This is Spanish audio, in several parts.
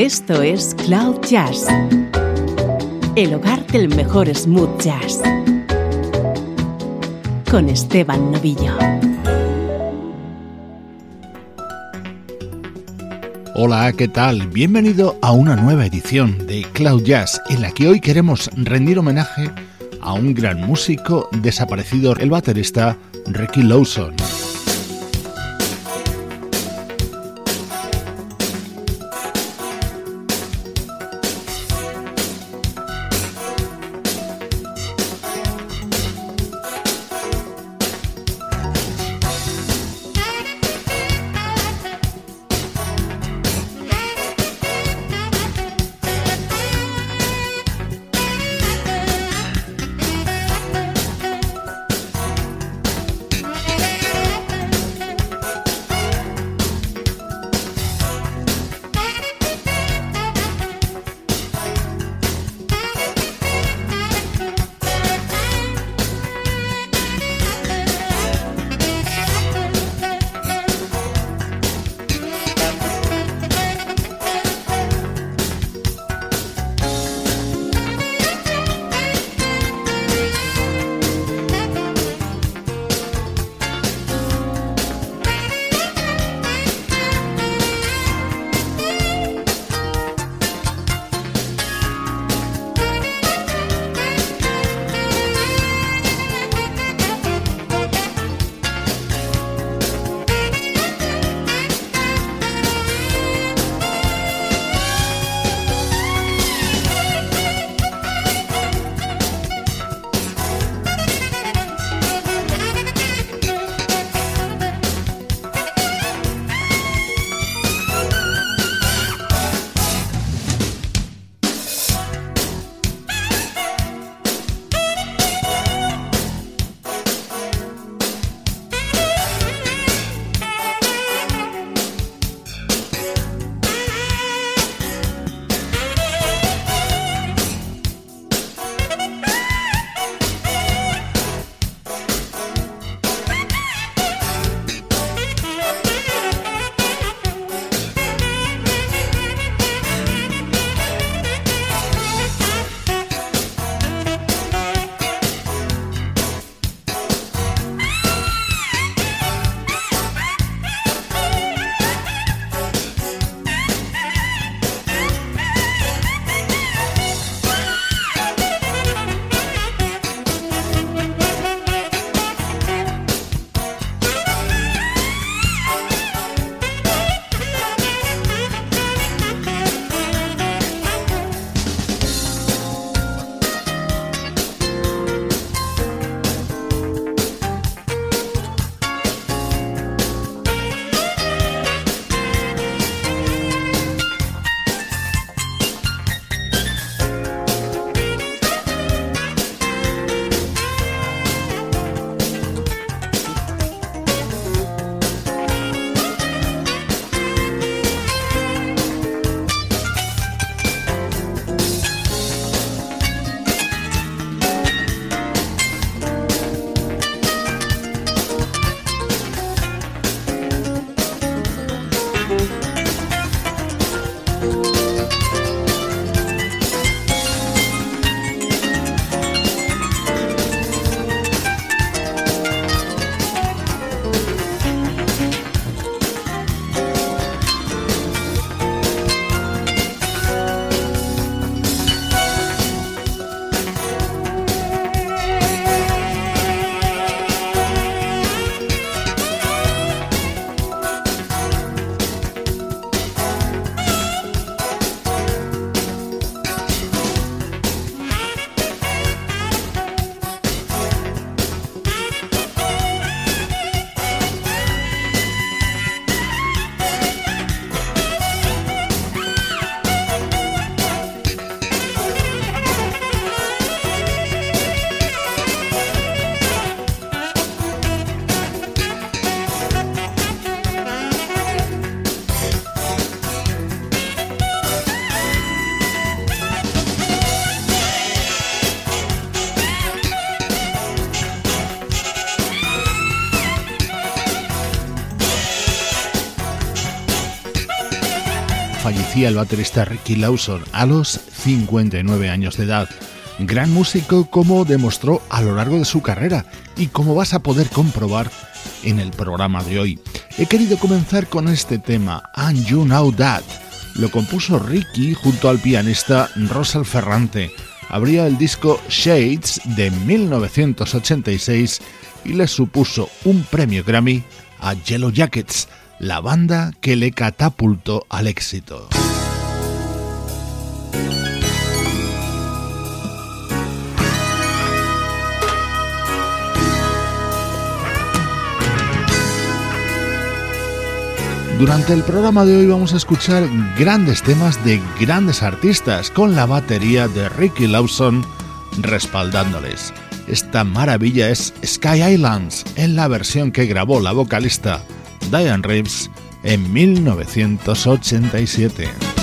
Esto es Cloud Jazz, el hogar del mejor smooth jazz, con Esteban Novillo. Hola, ¿qué tal? Bienvenido a una nueva edición de Cloud Jazz, en la que hoy queremos rendir homenaje a un gran músico desaparecido, el baterista Ricky Lawson. Fallecía el baterista Ricky Lawson a los 59 años de edad. Gran músico como demostró a lo largo de su carrera y como vas a poder comprobar en el programa de hoy. He querido comenzar con este tema, And You Know That. Lo compuso Ricky junto al pianista Rosal Ferrante. Abría el disco Shades de 1986 y le supuso un premio Grammy a Yellow Jackets, la banda que le catapultó al éxito. Durante el programa de hoy vamos a escuchar grandes temas de grandes artistas con la batería de Ricky Lawson respaldándoles. Esta maravilla es Sky Islands en la versión que grabó la vocalista Diane Reeves en 1987.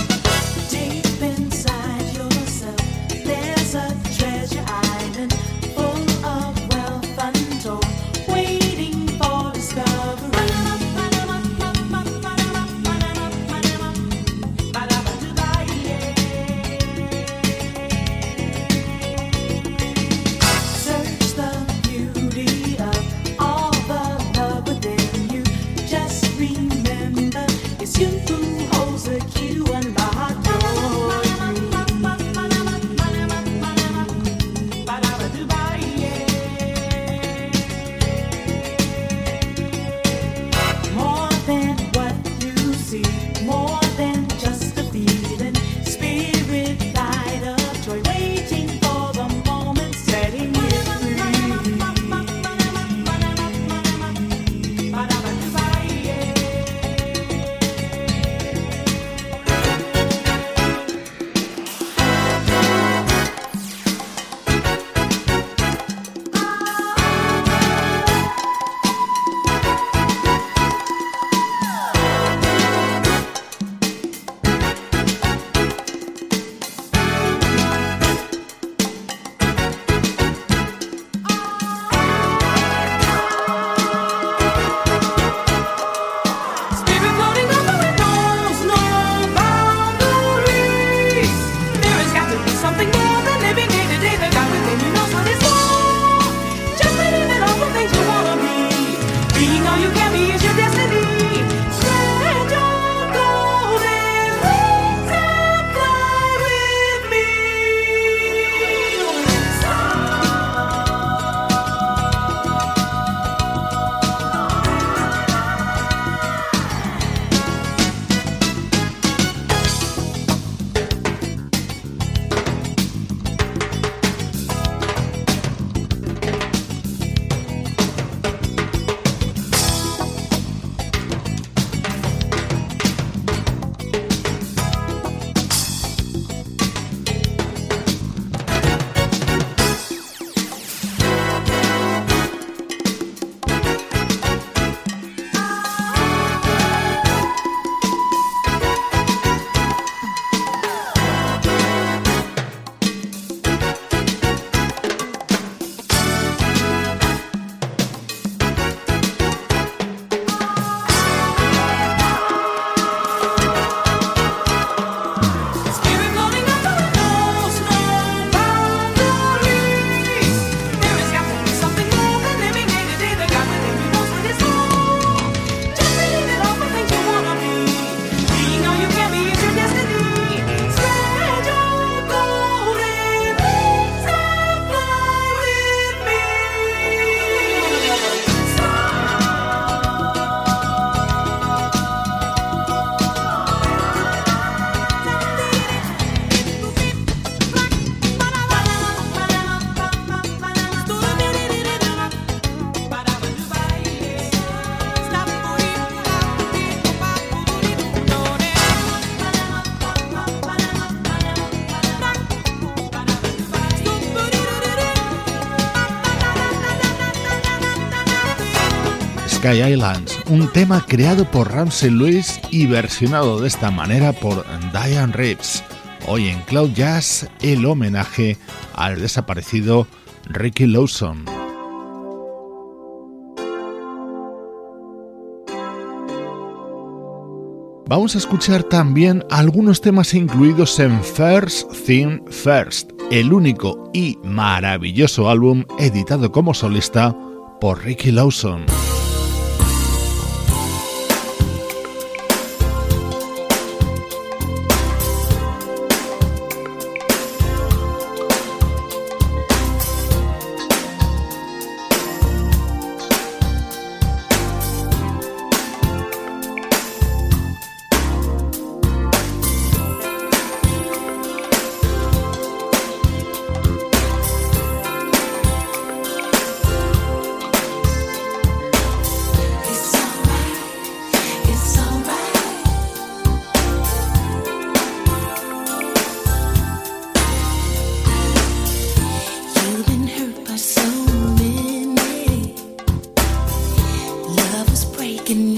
Sky Islands, un tema creado por Ramsey Lewis y versionado de esta manera por Diane Reeves. Hoy en Cloud Jazz, el homenaje al desaparecido Ricky Lawson. Vamos a escuchar también algunos temas incluidos en First Thing First, el único y maravilloso álbum editado como solista por Ricky Lawson. looking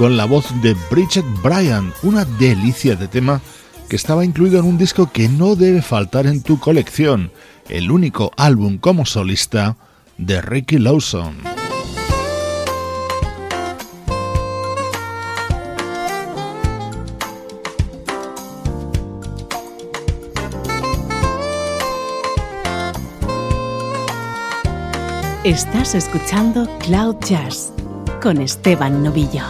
con la voz de Bridget Bryan, una delicia de tema que estaba incluido en un disco que no debe faltar en tu colección, el único álbum como solista de Ricky Lawson. Estás escuchando Cloud Jazz con Esteban Novillo.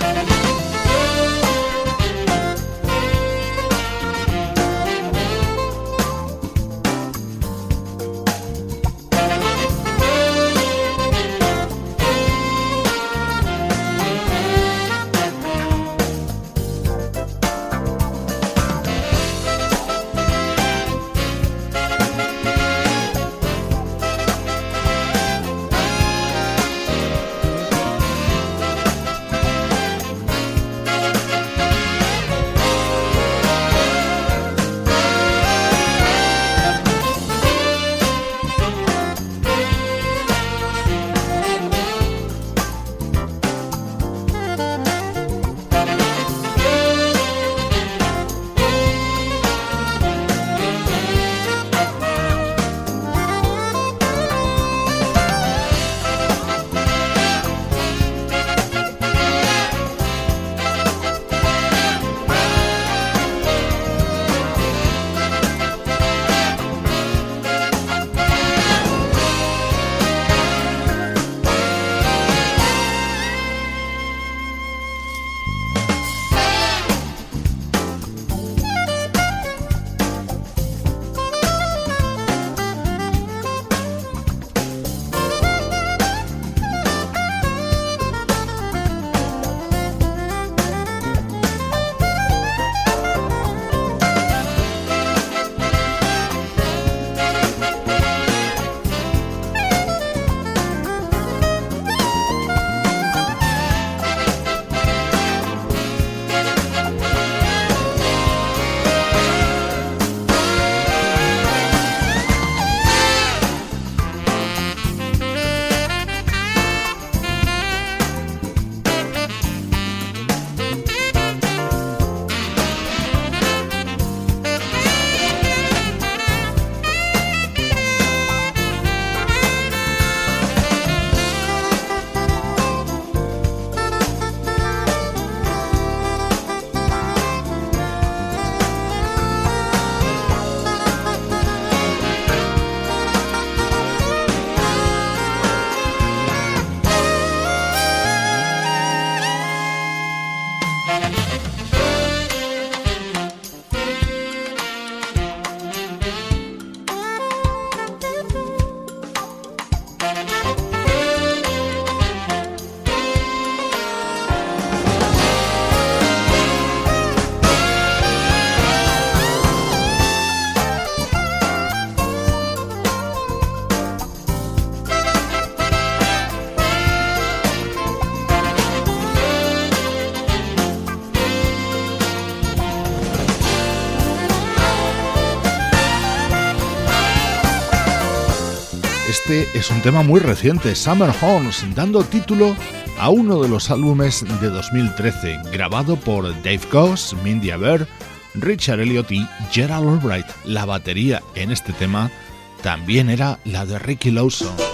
Es un tema muy reciente, Summer Horns, dando título a uno de los álbumes de 2013, grabado por Dave Goss, Mindy Aber, Richard Elliott y Gerald Albright. La batería en este tema también era la de Ricky Lawson.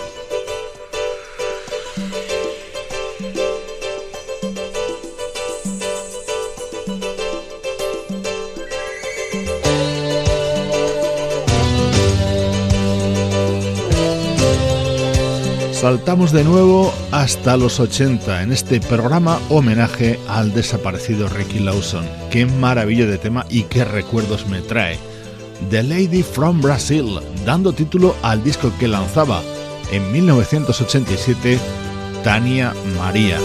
Saltamos de nuevo hasta los 80 en este programa homenaje al desaparecido Ricky Lawson. Qué maravilla de tema y qué recuerdos me trae. The Lady from Brazil, dando título al disco que lanzaba en 1987 Tania María.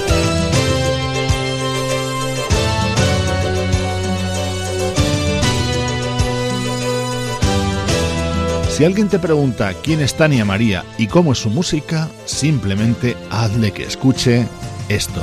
Si alguien te pregunta quién es Tania María y cómo es su música, simplemente hazle que escuche esto.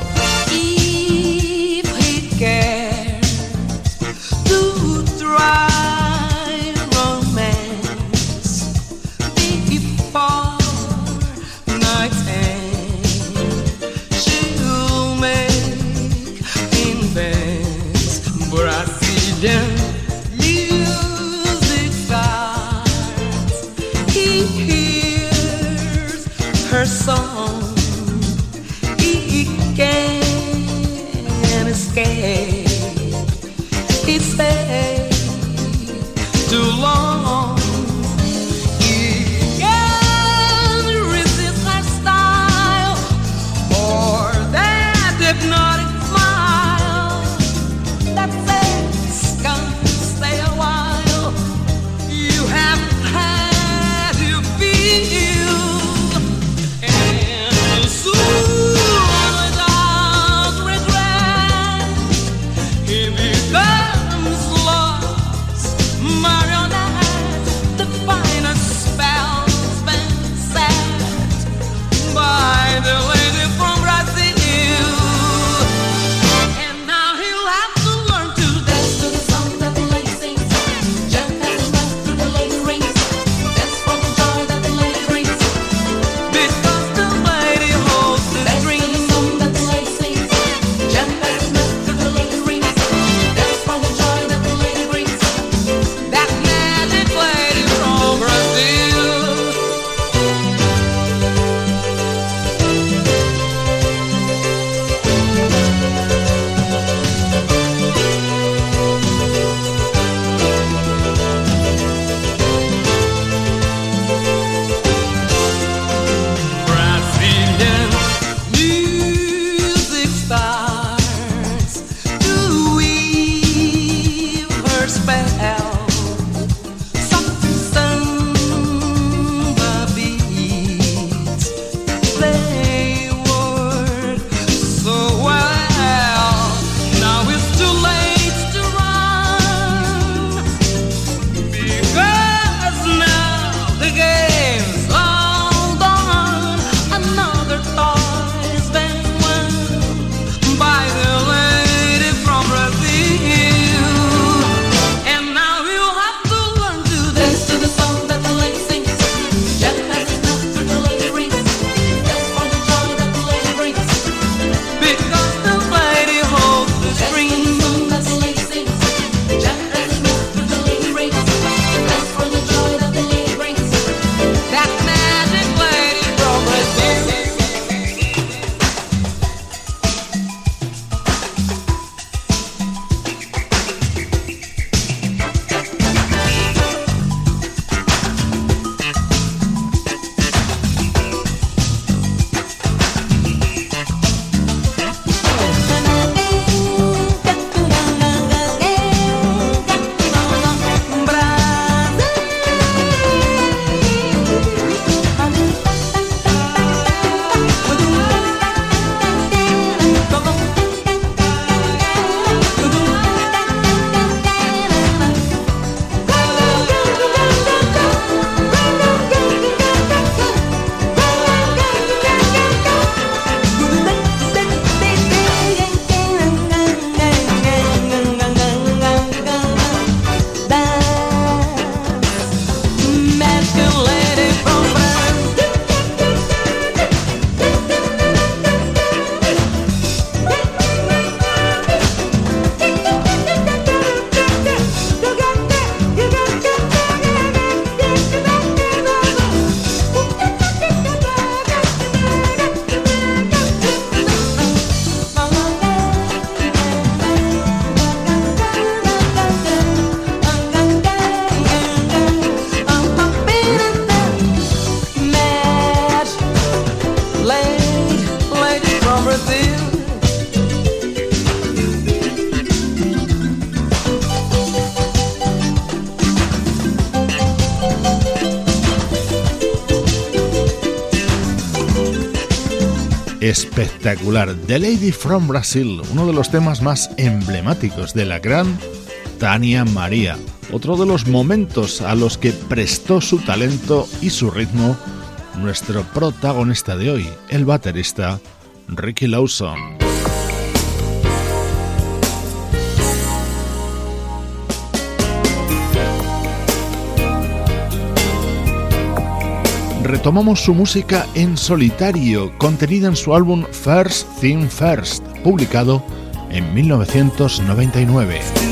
The Lady from Brazil, uno de los temas más emblemáticos de la gran Tania María, otro de los momentos a los que prestó su talento y su ritmo nuestro protagonista de hoy, el baterista Ricky Lawson. Retomamos su música en solitario, contenida en su álbum First Thing First, publicado en 1999.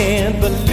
can't believe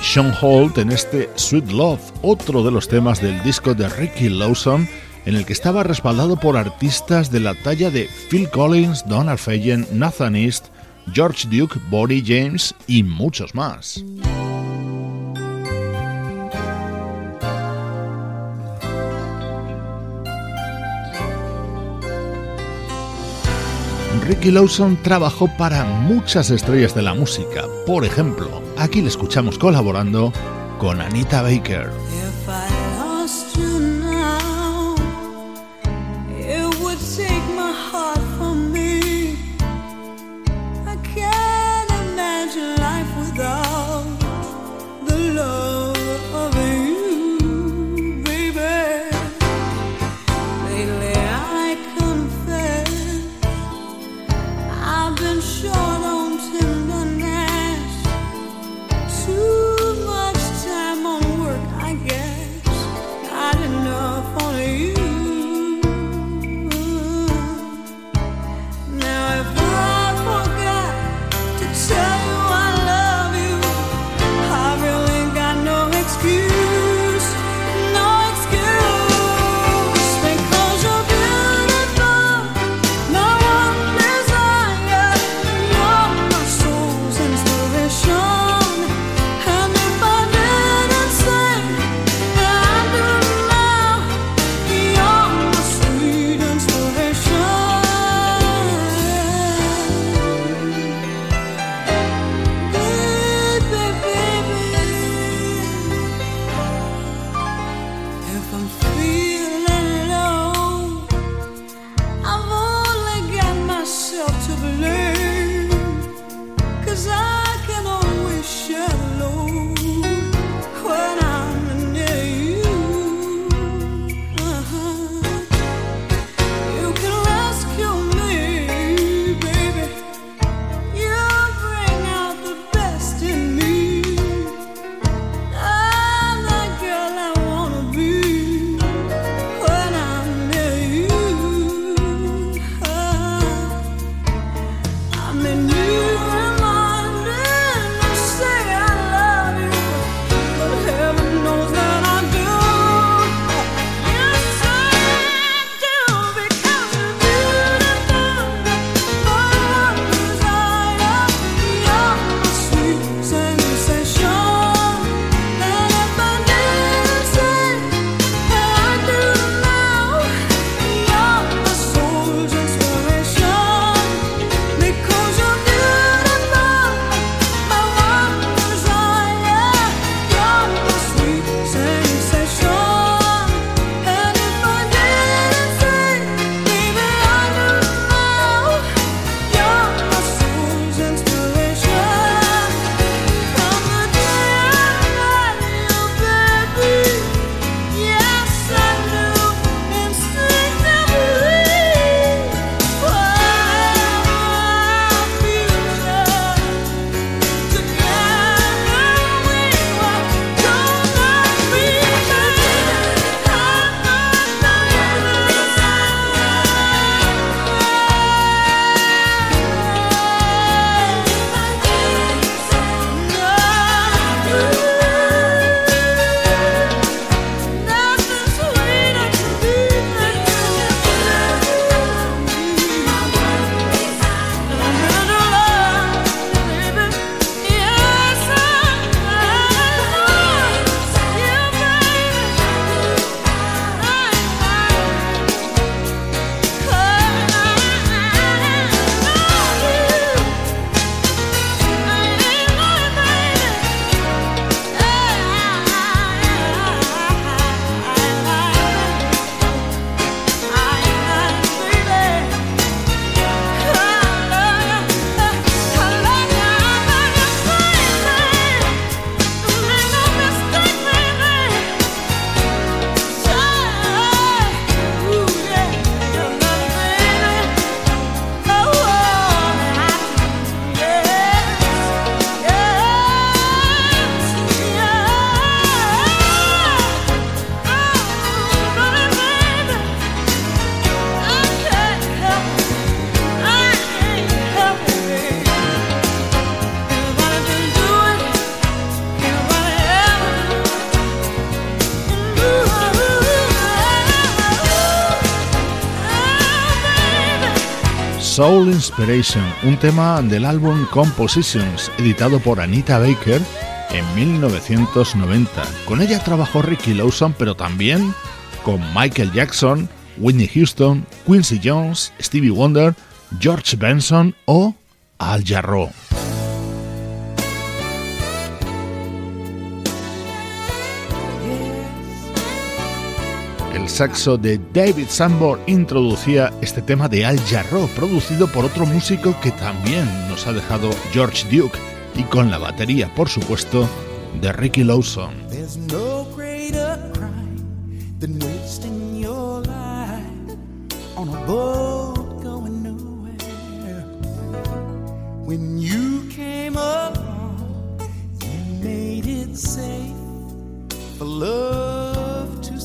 Sean Holt en este Sweet Love, otro de los temas del disco de Ricky Lawson, en el que estaba respaldado por artistas de la talla de Phil Collins, Donald Fagen, Nathan East, George Duke, Body James y muchos más. Ricky Lawson trabajó para muchas estrellas de la música. Por ejemplo, aquí le escuchamos colaborando con Anita Baker. Soul Inspiration, un tema del álbum Compositions, editado por Anita Baker en 1990. Con ella trabajó Ricky Lawson, pero también con Michael Jackson, Whitney Houston, Quincy Jones, Stevie Wonder, George Benson o Al Jarreau. El saxo de David Sanborn introducía este tema de Al Jarreau, producido por otro músico que también nos ha dejado George Duke, y con la batería, por supuesto, de Ricky Lawson.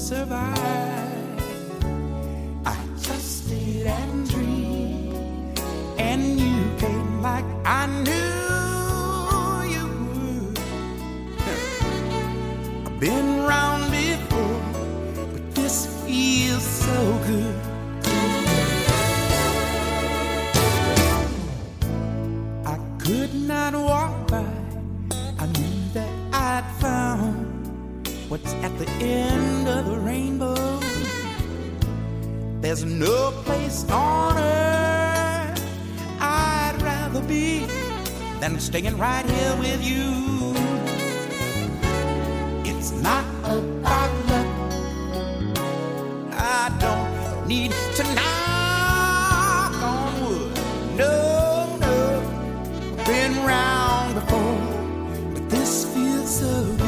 Survive. I just stayed and dreamed, and you came like I knew you would. I've been round before, but this feels so good. I could not walk by, what's at the end of the rainbow. There's no place on earth I'd rather be than staying right here with you. It's not about luck. I don't need to knock on wood. No been round before, but this feels so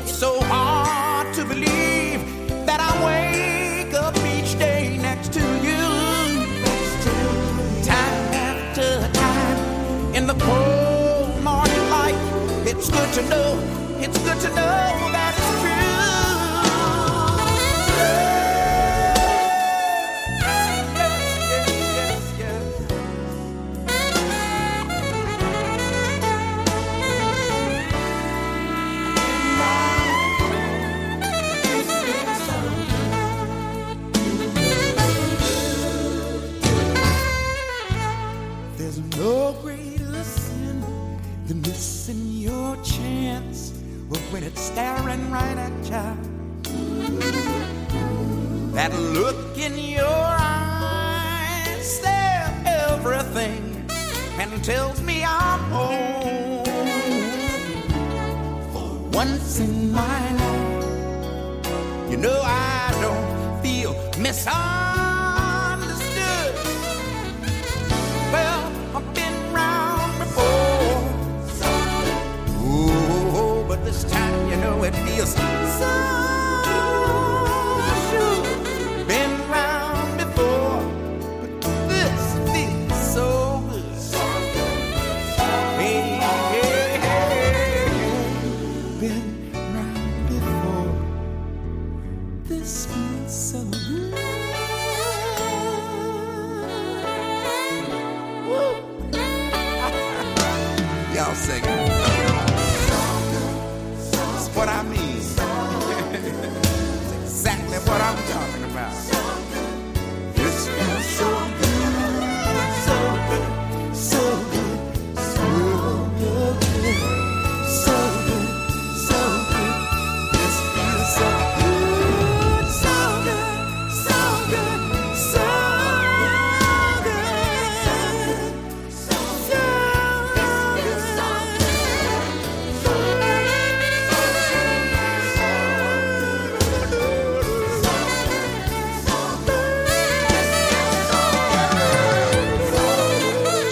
it's so hard to believe that I wake up each day next to you. Time after time, in the cold morning light, it's good to know, it's good to know Yeah.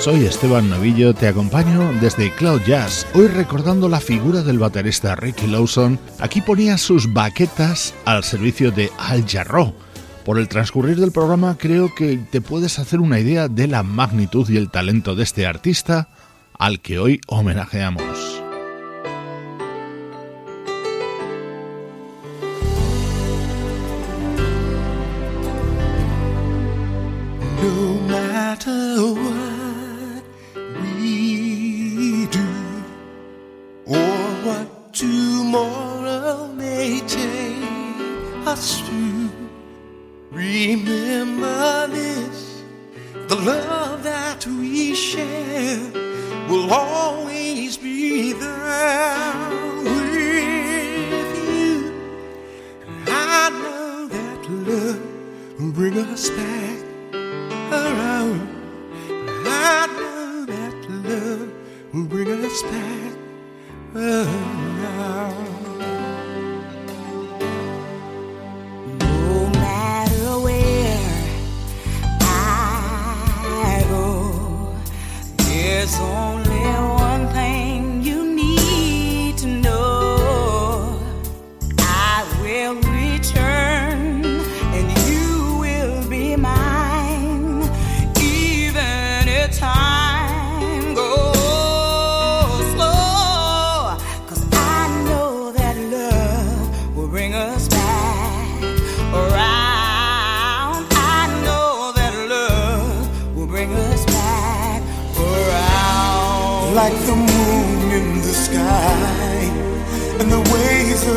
Soy Esteban Novillo, te acompaño desde Cloud Jazz, hoy recordando la figura del baterista Ricky Lawson. Aquí ponía sus baquetas al servicio de Al Jarreau. Por el transcurrir del programa creo que te puedes hacer una idea de la magnitud y el talento de este artista al que hoy homenajeamos. maison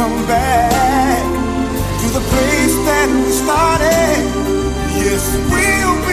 come back to the place that we started. Yes, we'll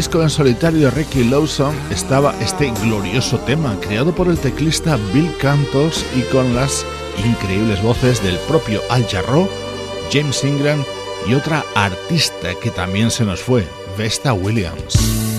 en solitario de Ricky Lawson estaba este glorioso tema creado por el teclista Bill Cantos y con las increíbles voces del propio Al Jarreau, James Ingram y otra artista que también se nos fue, Vesta Williams.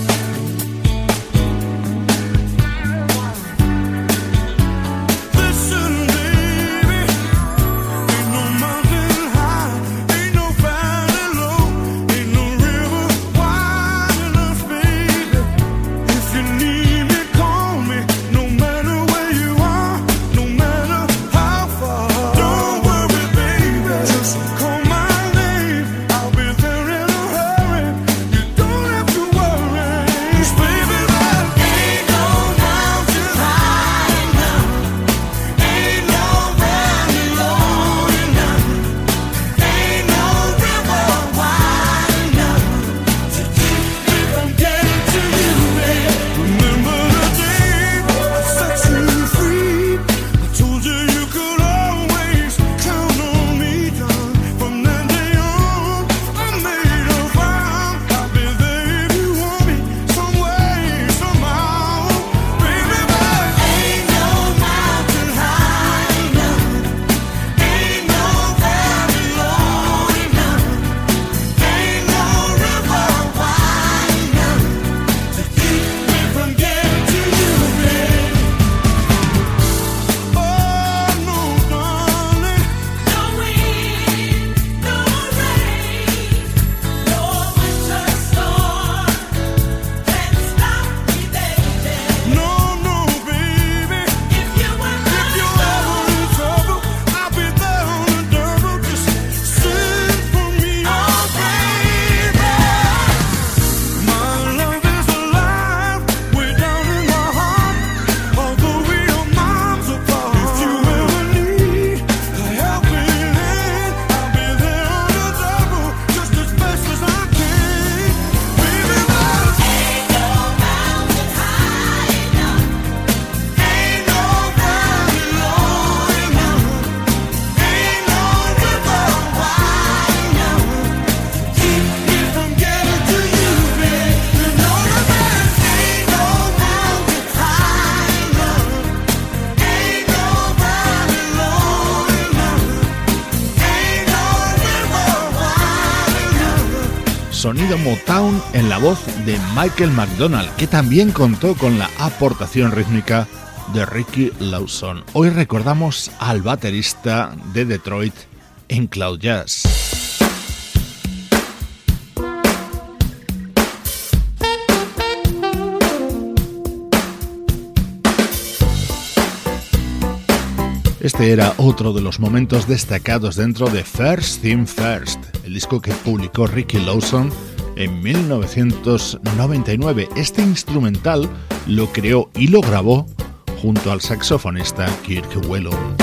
Voz de Michael McDonald, que también contó con la aportación rítmica de Ricky Lawson. Hoy recordamos al baterista de Detroit en Cloud Jazz. Este era otro de los momentos destacados dentro de First Thing First, el disco que publicó Ricky Lawson en 1999. Este instrumental lo creó y lo grabó junto al saxofonista Kirk Whelan.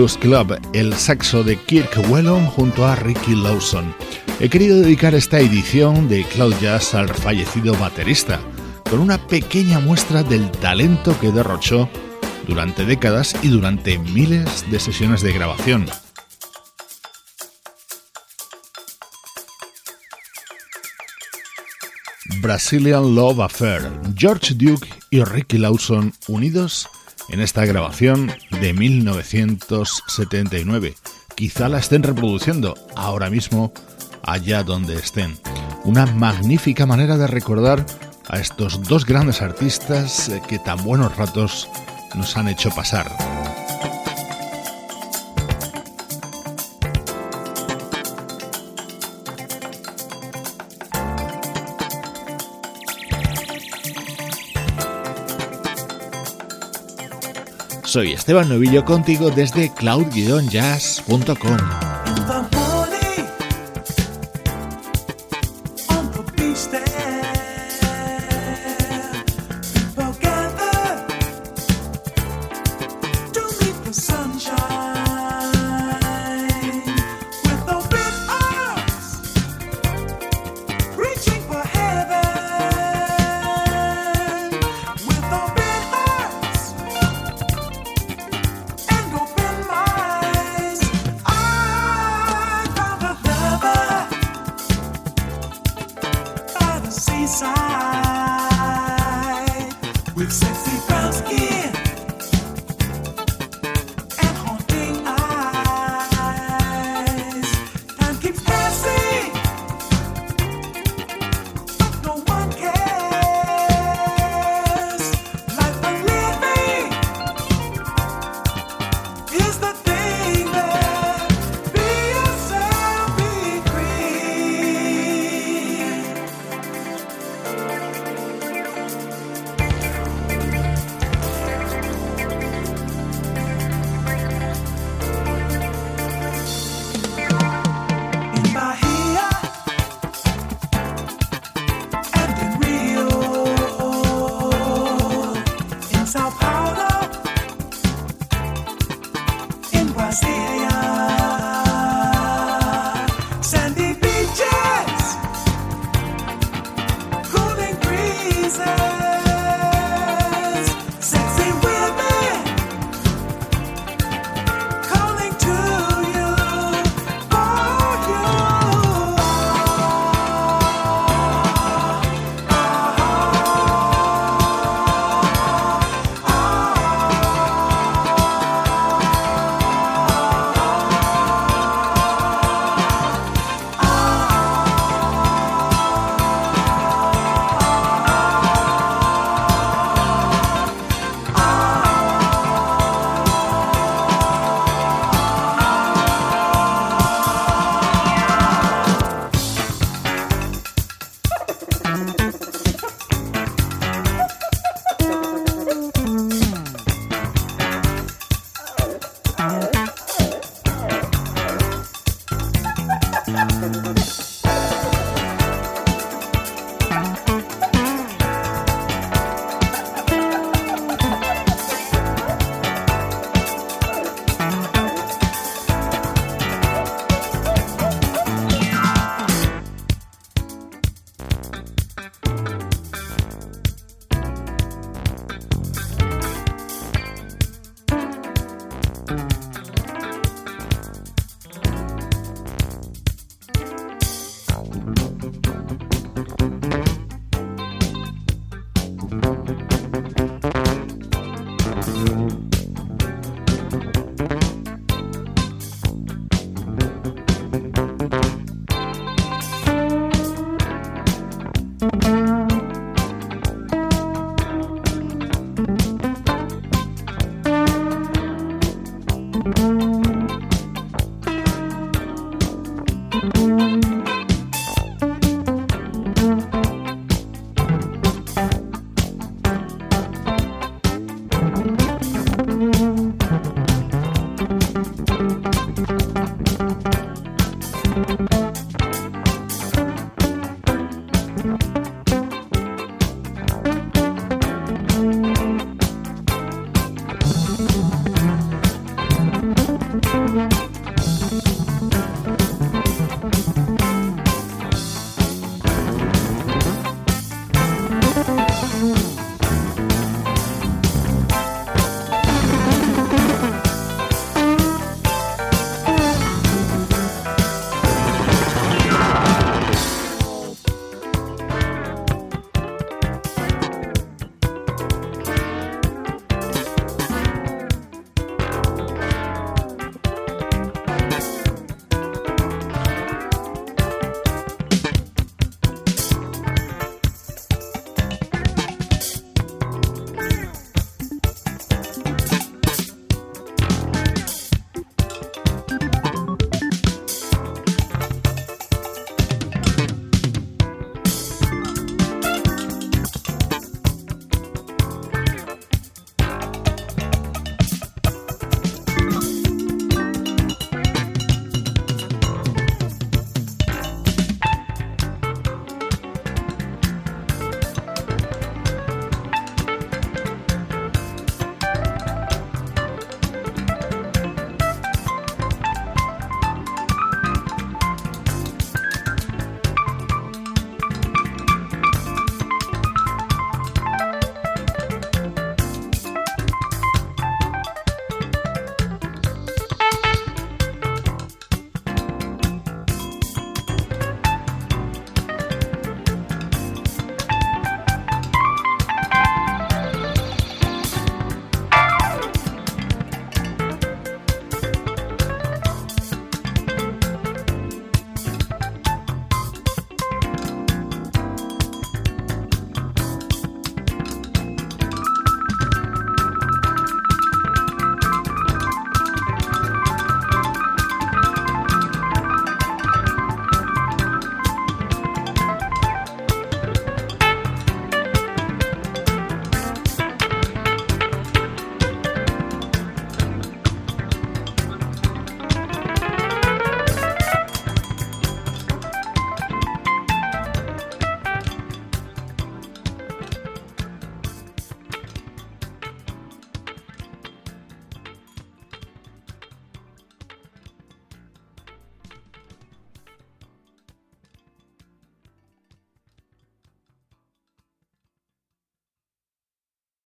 Club, el saxo de Kirk Whelan junto a Ricky Lawson. He querido dedicar esta edición de Cloud Jazz al fallecido baterista, con una pequeña muestra del talento que derrochó durante décadas y durante miles de sesiones de grabación. Brazilian Love Affair, George Duke y Ricky Lawson unidos en esta grabación de 1979. Quizá la estén reproduciendo ahora mismo allá donde estén. una magnífica manera de recordar a estos dos grandes artistas que tan buenos ratos nos han hecho pasar. Soy Esteban Novillo contigo desde cloud-jazz.com.